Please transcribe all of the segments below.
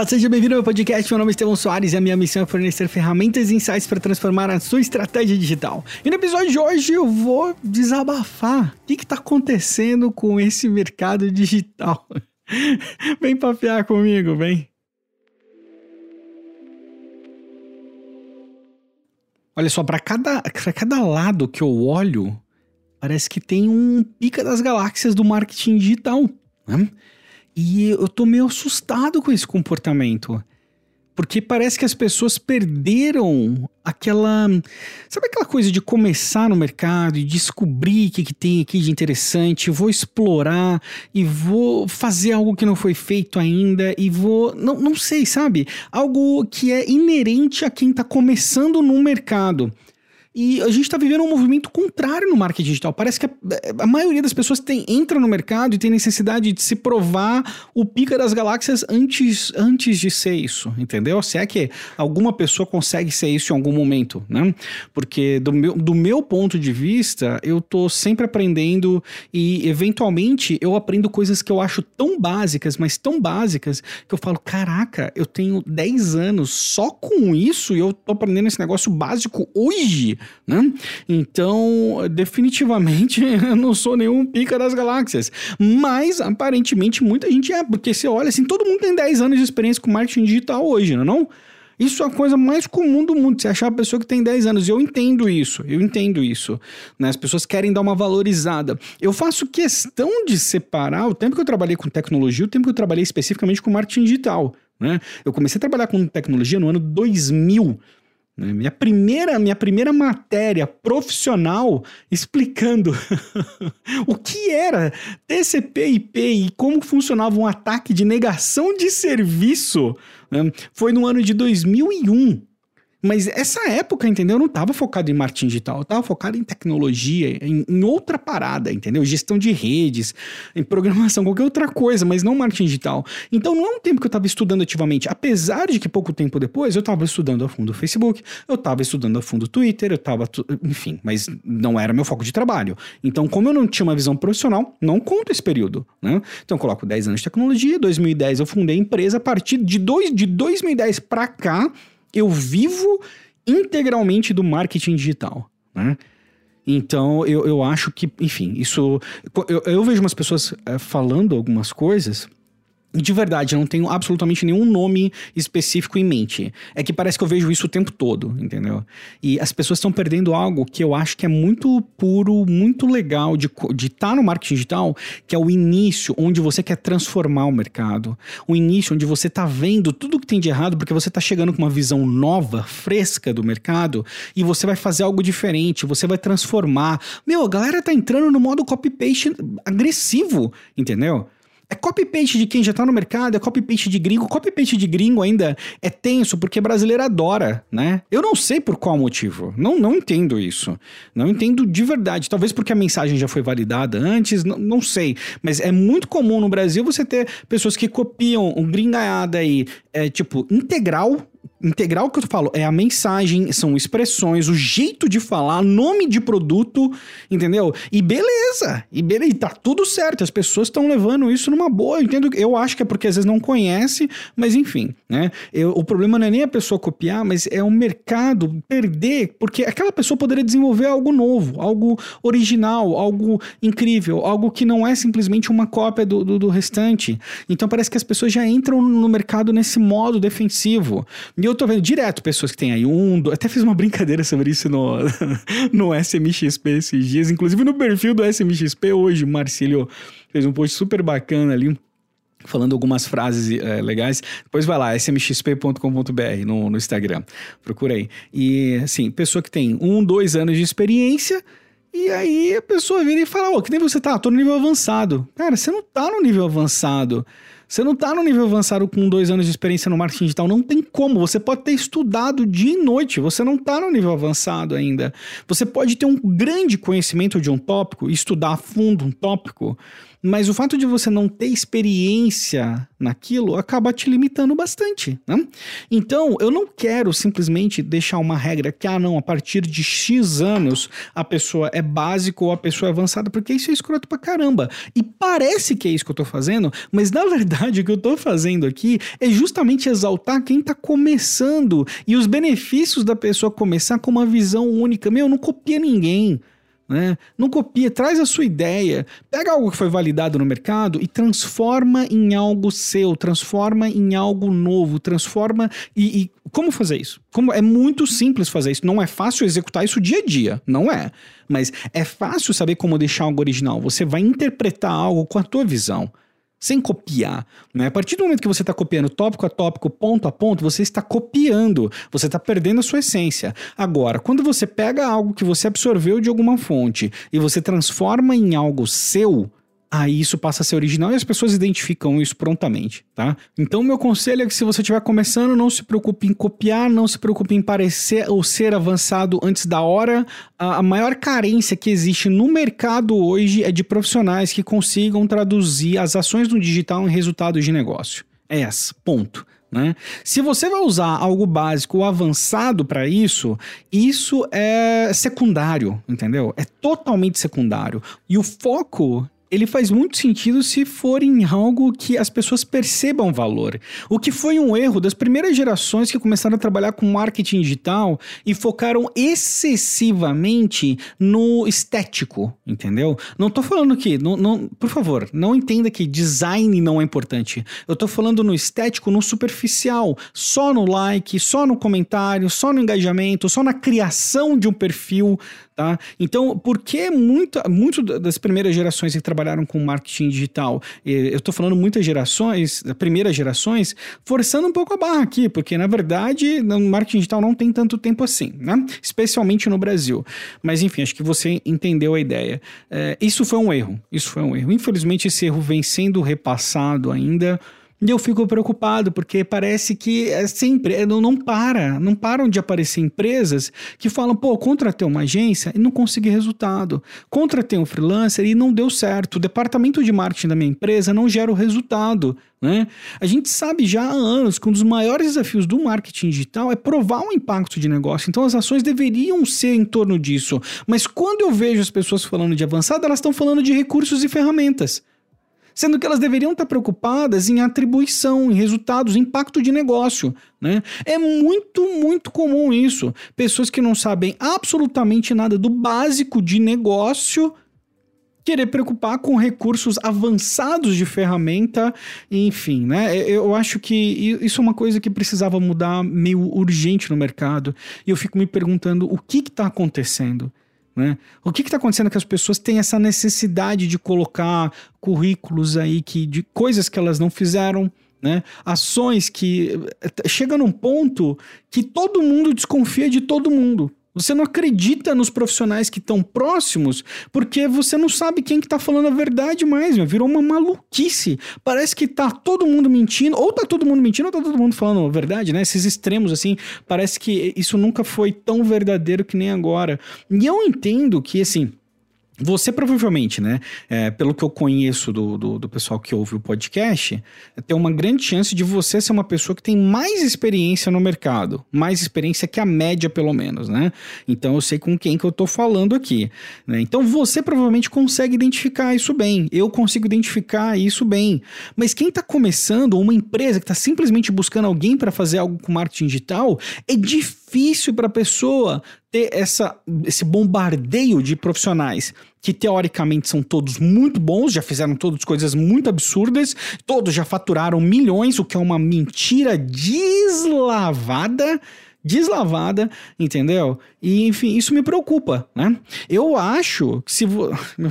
Olá, seja bem-vindo ao meu podcast. Meu nome é Estevão Soares e a minha missão é fornecer ferramentas e insights para transformar a sua estratégia digital. E no episódio de hoje eu vou desabafar o que está acontecendo com esse mercado digital. vem papear comigo, vem. Olha só, para cada, cada lado que eu olho, parece que tem um pica das galáxias do marketing digital. Né? E eu tô meio assustado com esse comportamento. Porque parece que as pessoas perderam aquela. Sabe aquela coisa de começar no mercado e descobrir o que, que tem aqui de interessante? Vou explorar e vou fazer algo que não foi feito ainda e vou. Não, não sei, sabe? Algo que é inerente a quem está começando no mercado. E a gente está vivendo um movimento contrário no marketing digital. Parece que a, a, maioria das pessoas tem, entra no mercado e tem necessidade de se provar o pica das galáxias antes, antes de ser isso, entendeu? Se é que alguma pessoa consegue ser isso em algum momento, né? Porque do meu, do meu ponto de vista, eu tô sempre aprendendo e eventualmente eu aprendo coisas que eu acho tão básicas, mas tão básicas, que eu falo, caraca, eu tenho 10 anos só com isso e eu tô aprendendo esse negócio básico hoje né? Então, definitivamente, eu não sou nenhum pica das galáxias. Mas, aparentemente, muita gente é, porque você olha assim, todo mundo tem 10 anos de experiência com marketing digital hoje, não é não? Isso é a coisa mais comum do mundo, você achar a pessoa que tem 10 anos. Eu entendo isso, eu entendo isso. Né? As pessoas querem dar uma valorizada. Eu faço questão de separar o tempo que eu trabalhei com tecnologia, o tempo que eu trabalhei especificamente com marketing digital. Né? Eu comecei a trabalhar com tecnologia no ano 2000. Né? Minha primeira, minha primeira matéria profissional explicando o que era TCP/IP e como funcionava um ataque de negação de serviço né? foi no ano de 2001. Mas essa época, entendeu? Eu não estava focado em marketing digital, eu estava focado em tecnologia, em, em, outra parada, entendeu? Gestão de redes, em programação, qualquer outra coisa, mas não marketing digital. Então não é um tempo que eu estava estudando ativamente. Apesar de que pouco tempo depois eu estava estudando a fundo o Facebook, eu estava estudando a fundo o Twitter, eu estava. Enfim, mas não era meu foco de trabalho. Então, como eu não tinha uma visão profissional, não conto esse período, né? Então eu coloco 10 anos de tecnologia, 2010 eu fundei a empresa, a partir de, dois, de 2010 para cá eu vivo integralmente do marketing digital, né? Então, eu, eu acho que, enfim, isso. Eu, eu vejo umas pessoas é, falando algumas coisas de verdade, eu não tenho absolutamente nenhum nome específico em mente. É que parece que eu vejo isso o tempo todo, entendeu? E as pessoas estão perdendo algo que eu acho que é muito puro, muito legal de estar tá no marketing digital, que é o início onde você quer transformar o mercado. O início onde você está vendo tudo que tem de errado porque você está chegando com uma visão nova, fresca do mercado e você vai fazer algo diferente, você vai transformar. Meu, a galera tá entrando no modo copy-paste agressivo, entendeu? É copy-paste de quem já tá no mercado, é copy-paste de gringo. Copy-paste de gringo ainda é tenso, porque brasileiro adora, né? Eu não sei por qual motivo. Não, não entendo isso. Não entendo de verdade. Talvez porque a mensagem já foi validada antes, não, não sei. Mas é muito comum no Brasil você ter pessoas que copiam um gringaiada aí, é, tipo, integral integral que eu falo é a mensagem, são expressões, o jeito de falar, nome de produto, entendeu? E beleza, e beleza, tá tudo certo, as pessoas estão levando isso numa boa, eu entendo, eu acho que é porque às vezes não conhece, mas enfim, né? Eu, o problema não é nem a pessoa copiar, mas é o mercado perder, porque aquela pessoa poderia desenvolver algo novo, algo original, algo incrível, algo que não é simplesmente uma cópia do, do, do restante. Então parece que as pessoas já entram no mercado nesse modo defensivo. E eu tô vendo direto pessoas que têm aí um, dois, até fiz uma brincadeira sobre isso no, no SMXP esses dias, inclusive no perfil do SMXP hoje, Marcílio fez um post super bacana ali, falando algumas frases é, legais. Depois vai lá, smxp.com.br no, no Instagram. Procura aí. E, assim, pessoa que tem um, dois anos de experiência. E aí a pessoa vira e fala: Ô, oh, que nem você tá? Tô no nível avançado. Cara, você não tá no nível avançado. Você não está no nível avançado com dois anos de experiência no marketing digital. Não tem como. Você pode ter estudado dia e noite. Você não está no nível avançado ainda. Você pode ter um grande conhecimento de um tópico, estudar a fundo um tópico mas o fato de você não ter experiência naquilo acaba te limitando bastante, né? Então, eu não quero simplesmente deixar uma regra que, ah, não, a partir de X anos a pessoa é básico ou a pessoa é avançada, porque isso é escroto pra caramba. E parece que é isso que eu tô fazendo, mas na verdade verdade, o que eu tô fazendo aqui é justamente exaltar quem tá começando e os benefícios da pessoa começar com uma visão única. Meu, não copia ninguém. Né? Não copia, traz a sua ideia, pega algo que foi validado no mercado e transforma em algo seu, transforma em algo novo, transforma e, e, como fazer isso? Como é muito simples fazer isso, não é fácil executar isso dia a dia, não é, mas é fácil saber como deixar algo original. Você vai interpretar algo com a tua visão sem copiar. Né? A partir do momento que você está copiando tópico a tópico, ponto a ponto, você está copiando, você está perdendo a sua essência. Agora, quando você pega algo que você absorveu de alguma fonte e você transforma em algo seu, aí isso passa a ser original e as pessoas identificam isso prontamente, tá? Então, meu conselho é que se você estiver começando, não se preocupe em copiar, não se preocupe em parecer ou ser avançado antes da hora. A, maior carência que existe no mercado hoje é de profissionais que consigam traduzir as ações do digital em resultados de negócio. É essa, ponto. Né? Se você vai usar algo básico ou avançado para isso, isso é secundário, entendeu? É totalmente secundário. E o foco ele faz muito sentido se for em algo que as pessoas percebam valor. O que foi um erro das primeiras gerações que começaram a trabalhar com marketing digital e focaram excessivamente no estético, entendeu? Não tô falando que, não, não, por favor, não entenda que design não é importante. Eu tô falando no estético, no superficial, só no like, só no comentário, só no engajamento, só na criação de um perfil, Tá? Então, por que muito, muito das primeiras gerações que trabalharam com marketing digital, eu estou falando muitas gerações, primeiras gerações, forçando um pouco a barra aqui, porque na verdade no marketing digital não tem tanto tempo assim, né? especialmente no Brasil. Mas enfim, acho que você entendeu a ideia. É, isso foi um erro, isso foi um erro. Infelizmente, esse erro vem sendo repassado ainda e eu fico preocupado, porque parece que é sempre, é, não, não para, não param de aparecer empresas que falam, pô, contratei uma agência e não consegui resultado. Contratei um freelancer e não deu certo. O departamento de marketing da minha empresa não gera o resultado. Né? A gente sabe já há anos que um dos maiores desafios do marketing digital é provar um impacto de negócio. Então as ações deveriam ser em torno disso. Mas quando eu vejo as pessoas falando de avançado, elas estão falando de recursos e ferramentas sendo que elas deveriam estar preocupadas em atribuição, em resultados, impacto de negócio. Né? É muito, muito comum isso. Pessoas que não sabem absolutamente nada do básico de negócio querer preocupar com recursos avançados de ferramenta, enfim, né? Eu acho que isso é uma coisa que precisava mudar meio urgente no mercado. E eu fico me perguntando o que está acontecendo. Né? O que está acontecendo que as pessoas têm essa necessidade de colocar currículos aí que, de coisas que elas não fizeram, né? Ações que eh, chega num ponto que todo mundo desconfia de todo mundo. Você não acredita nos profissionais que estão próximos porque você não sabe quem que tá falando a verdade mais, meu. virou uma maluquice. Parece que tá todo mundo mentindo, ou tá todo mundo mentindo, ou tá todo mundo falando a verdade, né? Esses extremos assim, parece que isso nunca foi tão verdadeiro que nem agora. E eu entendo que assim, você provavelmente, né, é, pelo que eu conheço do, do, do, pessoal que ouve o podcast, tem uma grande chance de você ser uma pessoa que tem mais experiência no mercado, mais experiência que a média, pelo menos, né? Então eu sei com quem que eu tô falando aqui. Né? Então você provavelmente consegue identificar isso bem, eu consigo identificar isso bem. Mas quem está começando, uma empresa que está simplesmente buscando alguém para fazer algo com marketing digital, é difícil para a pessoa ter essa, esse bombardeio de profissionais que teoricamente são todos muito bons, já fizeram todas coisas muito absurdas, todos já faturaram milhões, o que é uma mentira deslavada deslavada, entendeu? E enfim, isso me preocupa, né? Eu acho que se vo...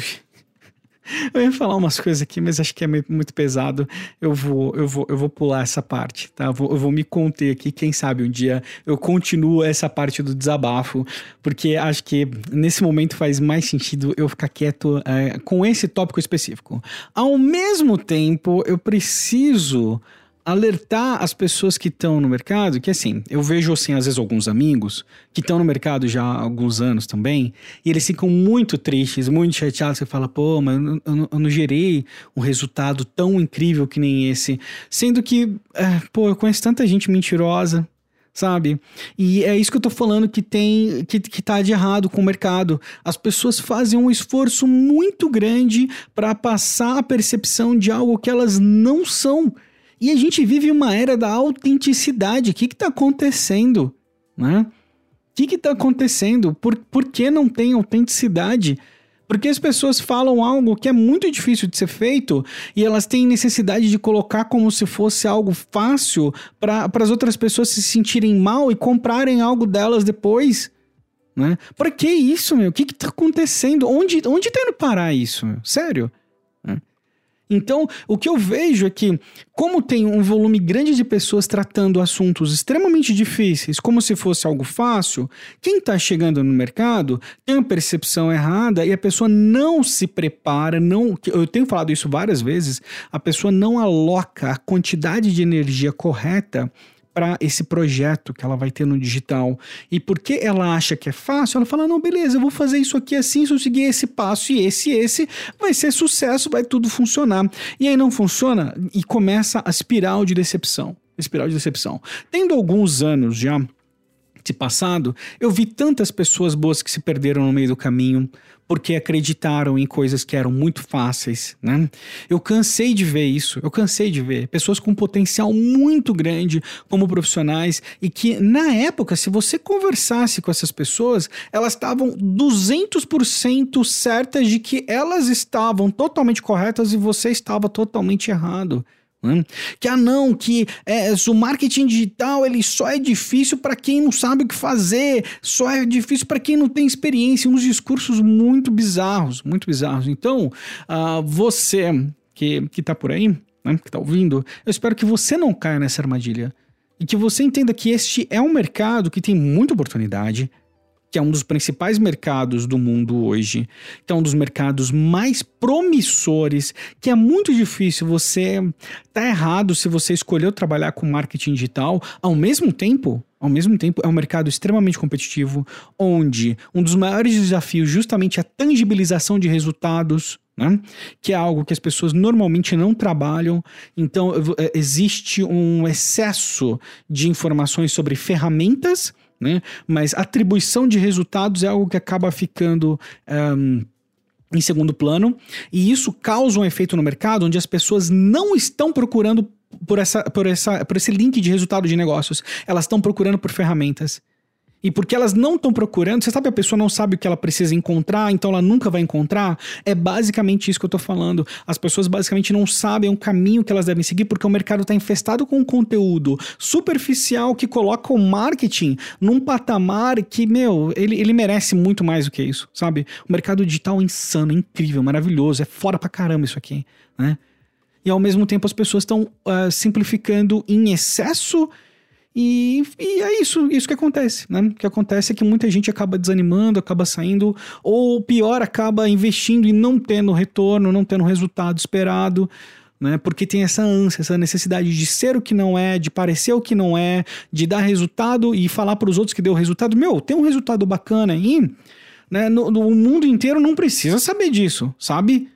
Eu ia falar umas coisas aqui, mas acho que é muito pesado. Eu vou, eu vou, eu vou pular essa parte, tá? Eu vou, eu vou me conter aqui. Quem sabe um dia eu continuo essa parte do desabafo, porque acho que nesse momento faz mais sentido eu ficar quieto é, com esse tópico específico. Ao mesmo tempo, eu preciso alertar as pessoas que estão no mercado, que assim, eu vejo assim, às vezes alguns amigos que estão no mercado já há alguns anos também, e eles ficam muito tristes, muito chateados, você fala, pô, mas eu, eu, eu, não gerei um resultado tão incrível que nem esse, sendo que, é, pô, eu conheço tanta gente mentirosa, sabe? E é isso que eu tô falando que tem que, que tá de errado com o mercado. As pessoas fazem um esforço muito grande para passar a percepção de algo que elas não são E a gente vive uma era da autenticidade. O que está acontecendo? Né? O que está acontecendo? Por, por que não tem autenticidade? Porque as pessoas falam algo que é muito difícil de ser feito e elas têm necessidade de colocar como se fosse algo fácil para as outras pessoas se sentirem mal e comprarem algo delas depois. Né? Para que isso, meu? O que, está acontecendo? Onde, onde tá indo parar isso? Meu? Sério? Então, o que eu vejo é que, como tem um volume grande de pessoas tratando assuntos extremamente difíceis como se fosse algo fácil, quem está chegando no mercado tem uma percepção errada e a pessoa não se prepara, não. Eu tenho falado isso várias vezes, a pessoa não aloca a quantidade de energia correta para esse projeto que ela vai ter no digital. E porque ela acha que é fácil, ela fala: não, beleza, eu vou fazer isso aqui assim, se eu seguir esse passo e esse esse, vai ser sucesso, vai tudo funcionar. E aí não funciona e começa a espiral de decepção. Espiral de decepção. Tendo alguns anos já passado, eu vi tantas pessoas boas que se perderam no meio do caminho porque acreditaram em coisas que eram muito fáceis, né? Eu cansei de ver isso, eu cansei de ver pessoas com potencial muito grande como profissionais e que na época, se você conversasse com essas pessoas, elas estavam 200% certas de que elas estavam totalmente corretas e você estava totalmente errado. Né? Que ah não, que é, o marketing digital ele só é difícil para quem não sabe o que fazer, só é difícil para quem não tem experiência, uns discursos muito bizarros, muito bizarros. Então, uh, você que, que tá por aí, né, que tá ouvindo, eu espero que você não caia nessa armadilha e que você entenda que este é um mercado que tem muita oportunidade, que é um dos principais mercados do mundo hoje, que é um dos mercados mais promissores, que é muito difícil você tá errado se você escolheu trabalhar com marketing digital, ao mesmo tempo, ao mesmo tempo, é um mercado extremamente competitivo, onde um dos maiores desafios justamente é a tangibilização de resultados, né? que é algo que as pessoas normalmente não trabalham. Então, é, existe um excesso de informações sobre ferramentas né? Mas atribuição de resultados é algo que acaba ficando. Um, em segundo plano, e isso causa um efeito no mercado onde as pessoas não estão procurando por, essa, por, essa, por esse link de resultado de negócios, elas estão procurando por ferramentas. E porque elas não estão procurando, você sabe, a pessoa não sabe o que ela precisa encontrar, então ela nunca vai encontrar. É basicamente isso que eu estou falando. As pessoas basicamente não sabem o caminho que elas devem seguir, porque o mercado está infestado com conteúdo superficial que coloca o marketing num patamar que, meu, ele, ele merece muito mais do que isso, sabe? O mercado digital é insano, é incrível, maravilhoso, é fora pra caramba isso aqui, né? E ao mesmo tempo as pessoas estão uh, ah, simplificando em excesso e, e, é isso, isso que acontece, né? O que acontece é que muita gente acaba desanimando, acaba saindo, ou pior, acaba investindo e não tendo retorno, não tendo resultado esperado, né? Porque tem essa ânsia, essa necessidade de ser o que não é, de parecer o que não é, de dar resultado e falar para os outros que deu resultado. Meu, tem um resultado bacana aí, né? No, no mundo inteiro não precisa saber disso, sabe?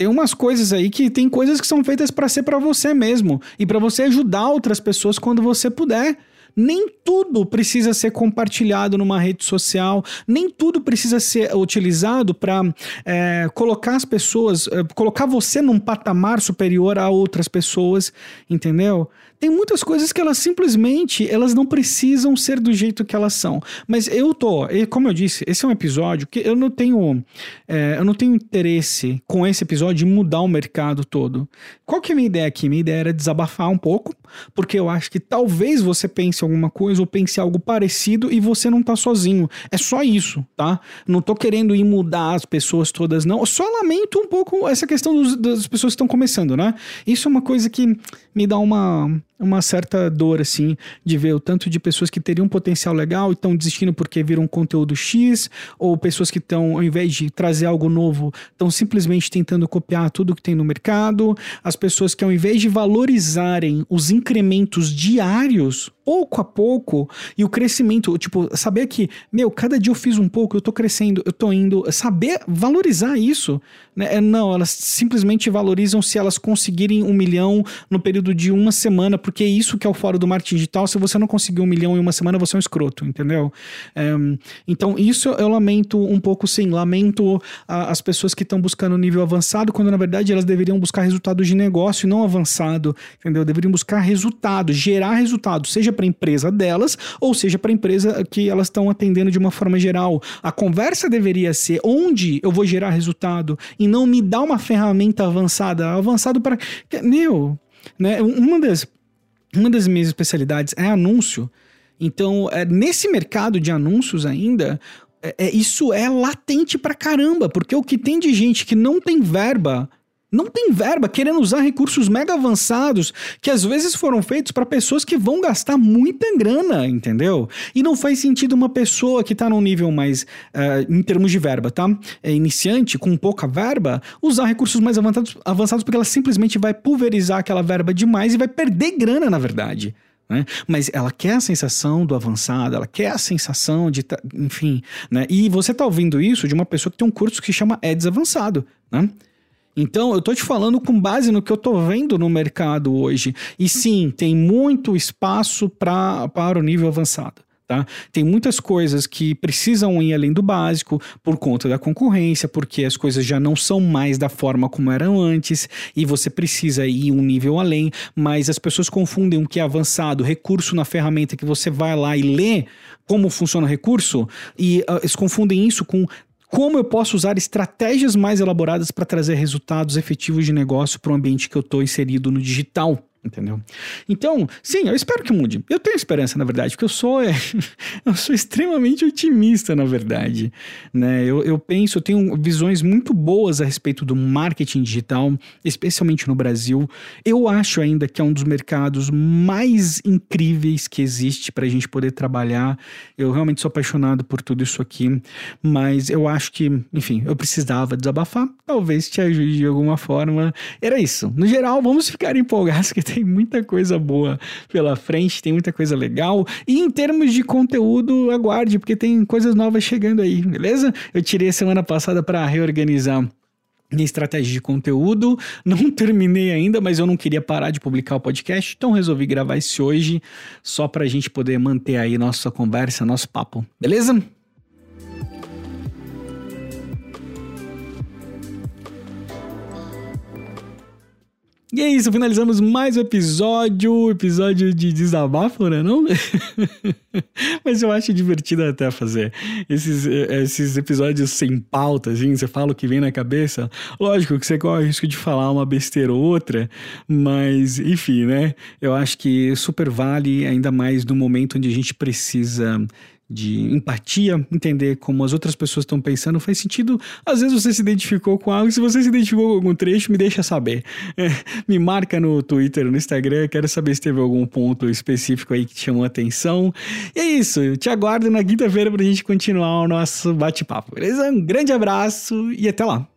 Tem umas coisas aí que tem coisas que são feitas para ser para você mesmo e para você ajudar outras pessoas quando você puder. Nem tudo precisa ser compartilhado numa rede social, nem tudo precisa ser utilizado para é, colocar as pessoas, é, colocar você num patamar superior a outras pessoas, entendeu? Tem muitas coisas que elas simplesmente elas não precisam ser do jeito que elas são. Mas eu tô, como eu disse, esse é um episódio que eu não tenho, é, eu não tenho interesse com esse episódio de mudar o mercado todo. Qual que é a minha ideia aqui? Minha ideia era desabafar um pouco, porque eu acho que talvez você pense alguma coisa ou pense algo parecido e você não tá sozinho. É só isso, tá? Não tô querendo ir mudar as pessoas todas, não. Eu só lamento um pouco essa questão dos, das pessoas que estão começando, né? Isso é uma coisa que me dá uma uma certa dor, assim, de ver o tanto de pessoas que teriam um potencial legal e estão desistindo porque viram conteúdo X, ou pessoas que estão, ao invés de trazer algo novo, estão simplesmente tentando copiar tudo que tem no mercado, as pessoas que, ao invés de valorizarem os incrementos diários, pouco a pouco e o crescimento, tipo, saber que, meu, cada dia eu fiz um pouco, eu tô crescendo, eu tô indo, saber valorizar isso, né? É, não, elas simplesmente valorizam se elas conseguirem um milhão no período de uma semana, porque é isso que é o fórum do marketing digital. Se você não conseguir um milhão em uma semana, você é um escroto, entendeu? É, então, isso eu lamento um pouco, sim. Lamento a, as pessoas que estão buscando nível avançado, quando na verdade elas deveriam buscar resultados de negócio e não avançado, entendeu? Deveriam buscar resultado, gerar resultado, seja para a empresa delas ou seja para a empresa que elas estão atendendo de uma forma geral. A conversa deveria ser onde eu vou gerar resultado e não me dá uma ferramenta avançada. Avançado para. Meu, né? Uma das, uma das minhas especialidades é anúncio. Então, é, nesse mercado de anúncios ainda, é, é, isso é latente pra caramba, porque o que tem de gente que não tem verba não tem verba, querendo usar recursos mega avançados que às vezes foram feitos para pessoas que vão gastar muita grana, entendeu? E não faz sentido uma pessoa que está num nível mais, uh, em termos de verba, tá? É iniciante, com pouca verba, usar recursos mais avançados, avançados porque ela simplesmente vai pulverizar aquela verba demais e vai perder grana, na verdade. Né? Mas ela quer a sensação do avançado, ela quer a sensação de, enfim, né? E você está ouvindo isso de uma pessoa que tem um curso que chama Eds Avançado, né? Então, eu tô te falando com base no que eu tô vendo no mercado hoje. E sim, tem muito espaço pra, para o nível avançado. Tá? Tem muitas coisas que precisam ir além do básico por conta da concorrência, porque as coisas já não são mais da forma como eram antes e você precisa ir um nível além, mas as pessoas confundem o que é avançado, recurso na ferramenta que você vai lá e lê como funciona o recurso e uh, eles confundem isso com como eu posso usar estratégias mais elaboradas para trazer resultados efetivos de negócio para o ambiente que eu estou inserido no digital. Entendeu? Então, sim, eu espero que mude. Eu tenho esperança, na verdade, porque eu sou, é, eu sou extremamente otimista, na verdade. Né? Eu, eu penso, eu tenho visões muito boas a respeito do marketing digital, especialmente no Brasil. Eu acho ainda que é um dos mercados mais incríveis que existe para a gente poder trabalhar. Eu realmente sou apaixonado por tudo isso aqui, mas eu acho que, enfim, eu precisava desabafar. Talvez te ajude de alguma forma. Era isso. No geral, vamos ficar empolgados que tem muita coisa boa pela frente, tem muita coisa legal. E em termos de conteúdo, aguarde, porque tem coisas novas chegando aí, beleza? Eu tirei semana passada para reorganizar minha estratégia de conteúdo. Não terminei ainda, mas eu não queria parar de publicar o podcast, então resolvi gravar esse hoje só para a gente poder manter aí nossa conversa, nosso papo, beleza? E é isso, finalizamos mais um episódio, episódio de desabafo, né não? Mas eu acho divertido até fazer esses, esses episódios sem pauta, assim, você fala o que vem na cabeça. Lógico que você corre o risco de falar uma besteira ou outra, mas enfim, né? Eu acho que super vale, ainda mais no momento onde a gente precisa de empatia, entender como as outras pessoas estão pensando, faz sentido. Às vezes você se identificou com algo, se você se identificou com algum trecho, me deixa saber. É, me marca no Twitter, no Instagram, quero saber se teve algum ponto específico aí que te chamou a atenção. E é isso, te aguardo na quinta-feira pra gente continuar o nosso bate-papo, beleza? Um grande abraço e até lá!